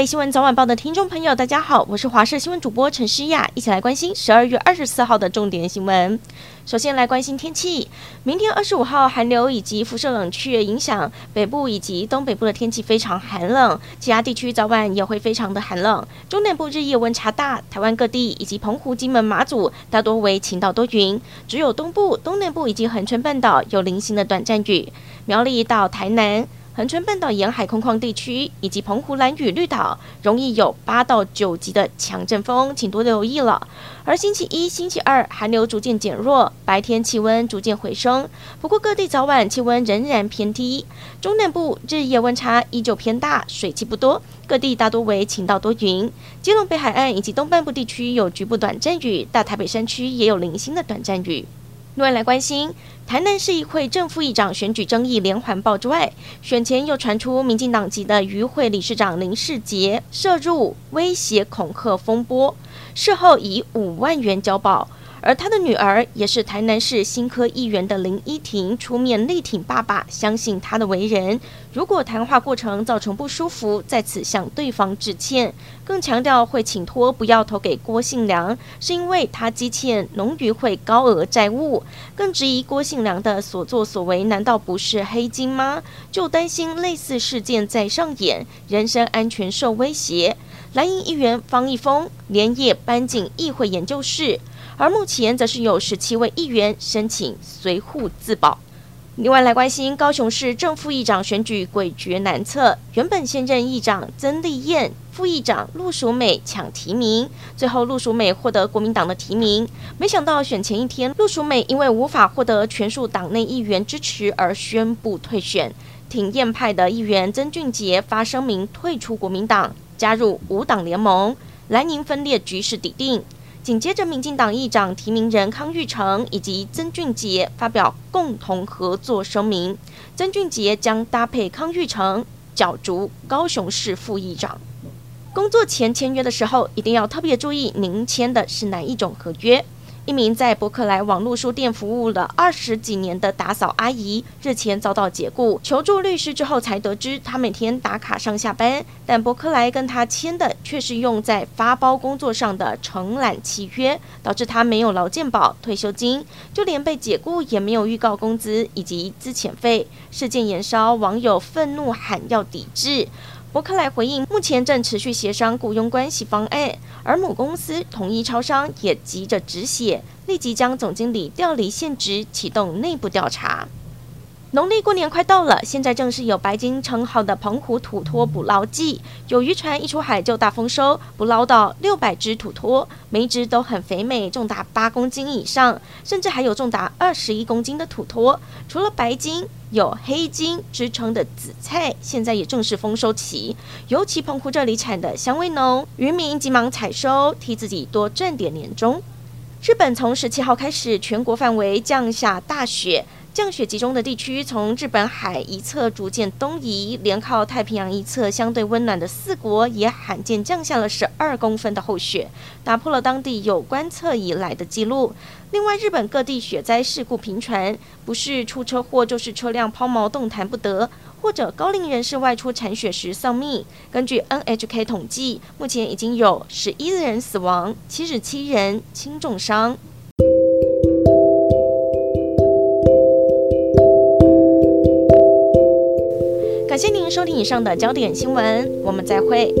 位新闻早晚报的听众朋友，大家好，我是华视新闻主播陈诗雅，一起来关心十二月二十四号的重点新闻。首先来关心天气，明天二十五号寒流以及辐射冷却影响北部以及东北部的天气非常寒冷，其他地区早晚也会非常的寒冷。中南部日夜温差大，台湾各地以及澎湖、金门、马祖大多为晴到多云，只有东部、东南部以及恒春半岛有零星的短暂雨。苗栗到台南。恒春半岛沿海空旷地区以及澎湖蓝屿绿岛容易有八到九级的强阵风，请多留意了。而星期一、星期二寒流逐渐减弱，白天气温逐渐回升。不过各地早晚气温仍然偏低，中南部日夜温差依旧偏大，水汽不多，各地大多为晴到多云。基隆北海岸以及东半部地区有局部短暂雨，大台北山区也有零星的短暂雨。另外来关心，台南市议会正副议长选举争议连环爆之外，选前又传出民进党籍的于会理事长林世杰涉入威胁恐吓风波，事后以五万元交保。而他的女儿也是台南市新科议员的林依婷出面力挺爸爸，相信他的为人。如果谈话过程造成不舒服，在此向对方致歉，更强调会请托不要投给郭信良，是因为他积欠农渔会高额债务。更质疑郭信良的所作所为难道不是黑金吗？就担心类似事件再上演，人身安全受威胁。蓝营议员方义峰连夜搬进议会研究室。而目前则是有十七位议员申请随户自保。另外来关心高雄市正副议长选举诡谲难测，原本现任议长曾丽燕、副议长陆淑美抢提名，最后陆淑美获得国民党的提名。没想到选前一天，陆淑美因为无法获得全数党内议员支持而宣布退选。挺燕派的议员曾俊杰发声明退出国民党，加入五党联盟，蓝营分裂局势底定。紧接着，民进党议长提名人康裕成以及曾俊杰发表共同合作声明，曾俊杰将搭配康裕成角逐高雄市副议长。工作前签约的时候，一定要特别注意您签的是哪一种合约。一名在博克莱网络书店服务了二十几年的打扫阿姨，日前遭到解雇，求助律师之后才得知，她每天打卡上下班，但博克莱跟她签的却是用在发包工作上的承揽契约，导致她没有劳健保、退休金，就连被解雇也没有预告工资以及资遣费。事件延烧，网友愤怒喊要抵制。伯克莱回应，目前正持续协商雇佣关系方案，而母公司统一超商也急着止血，立即将总经理调离现职，启动内部调查。农历过年快到了，现在正是有白金称号的澎湖土托捕捞季。有渔船一出海就大丰收，捕捞到六百只土托，每一只都很肥美，重达八公斤以上，甚至还有重达二十一公斤的土托。除了白金，有黑金之称的紫菜，现在也正是丰收期。尤其澎湖这里产的香味浓，渔民急忙采收，替自己多赚点年终。日本从十七号开始，全国范围降下大雪。降雪集中的地区，从日本海一侧逐渐东移，连靠太平洋一侧相对温暖的四国也罕见降下了十二公分的厚雪，打破了当地有观测以来的记录。另外，日本各地雪灾事故频传，不是出车祸就是车辆抛锚动弹不得，或者高龄人士外出铲雪时丧命。根据 NHK 统计，目前已经有十一人死亡，七十七人轻重伤。谢您收听以上的焦点新闻，我们再会。